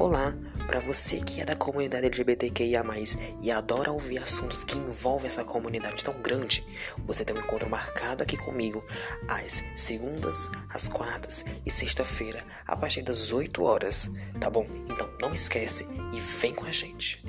Olá, para você que é da comunidade LGBTQIA+, e adora ouvir assuntos que envolvem essa comunidade tão grande, você tem um encontro marcado aqui comigo às segundas, às quartas e sexta-feira, a partir das 8 horas, tá bom? Então não esquece e vem com a gente.